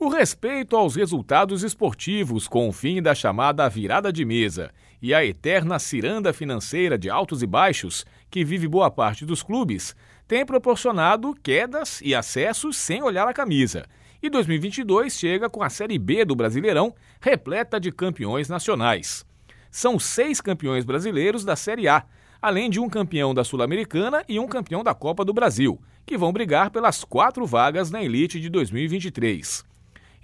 O respeito aos resultados esportivos com o fim da chamada virada de mesa e a eterna ciranda financeira de altos e baixos que vive boa parte dos clubes tem proporcionado quedas e acessos sem olhar a camisa. E 2022 chega com a Série B do Brasileirão repleta de campeões nacionais. São seis campeões brasileiros da Série A, além de um campeão da Sul-Americana e um campeão da Copa do Brasil, que vão brigar pelas quatro vagas na elite de 2023.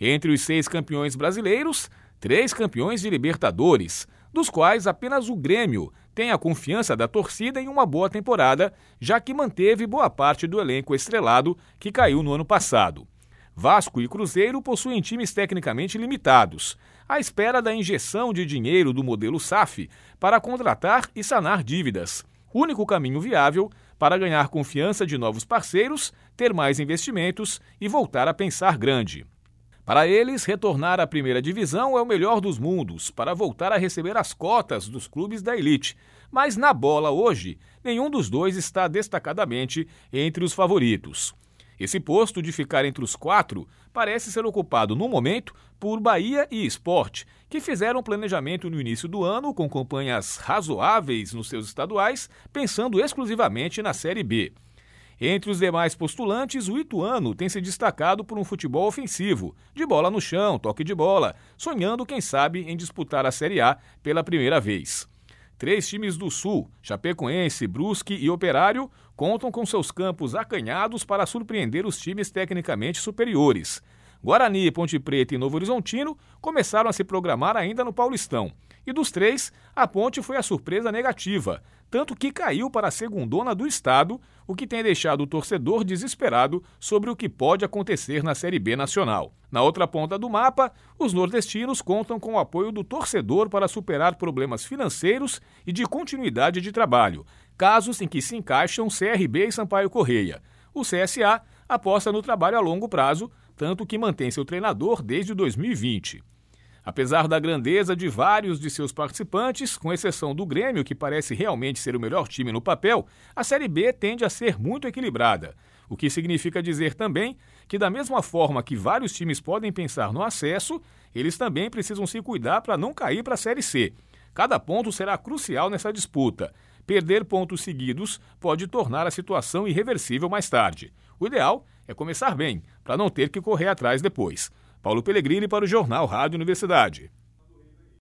Entre os seis campeões brasileiros, três campeões de Libertadores, dos quais apenas o Grêmio tem a confiança da torcida em uma boa temporada, já que manteve boa parte do elenco estrelado que caiu no ano passado. Vasco e Cruzeiro possuem times tecnicamente limitados, à espera da injeção de dinheiro do modelo SAF para contratar e sanar dívidas. Único caminho viável para ganhar confiança de novos parceiros, ter mais investimentos e voltar a pensar grande. Para eles, retornar à primeira divisão é o melhor dos mundos, para voltar a receber as cotas dos clubes da elite. Mas na bola hoje, nenhum dos dois está destacadamente entre os favoritos. Esse posto de ficar entre os quatro parece ser ocupado no momento por Bahia e Esporte, que fizeram planejamento no início do ano com campanhas razoáveis nos seus estaduais, pensando exclusivamente na Série B. Entre os demais postulantes, o Ituano tem se destacado por um futebol ofensivo, de bola no chão, toque de bola, sonhando, quem sabe, em disputar a Série A pela primeira vez. Três times do Sul, Chapecoense, Brusque e Operário, contam com seus campos acanhados para surpreender os times tecnicamente superiores. Guarani, Ponte Preta e Novo Horizontino começaram a se programar ainda no Paulistão. E dos três, a Ponte foi a surpresa negativa, tanto que caiu para a segundona do estado, o que tem deixado o torcedor desesperado sobre o que pode acontecer na Série B nacional. Na outra ponta do mapa, os nordestinos contam com o apoio do torcedor para superar problemas financeiros e de continuidade de trabalho, casos em que se encaixam CRB e Sampaio Correia. O CSA aposta no trabalho a longo prazo, tanto que mantém seu treinador desde 2020. Apesar da grandeza de vários de seus participantes, com exceção do Grêmio, que parece realmente ser o melhor time no papel, a Série B tende a ser muito equilibrada. O que significa dizer também que, da mesma forma que vários times podem pensar no acesso, eles também precisam se cuidar para não cair para a Série C. Cada ponto será crucial nessa disputa. Perder pontos seguidos pode tornar a situação irreversível mais tarde. O ideal é começar bem, para não ter que correr atrás depois. Paulo Pellegrini para o Jornal Rádio Universidade.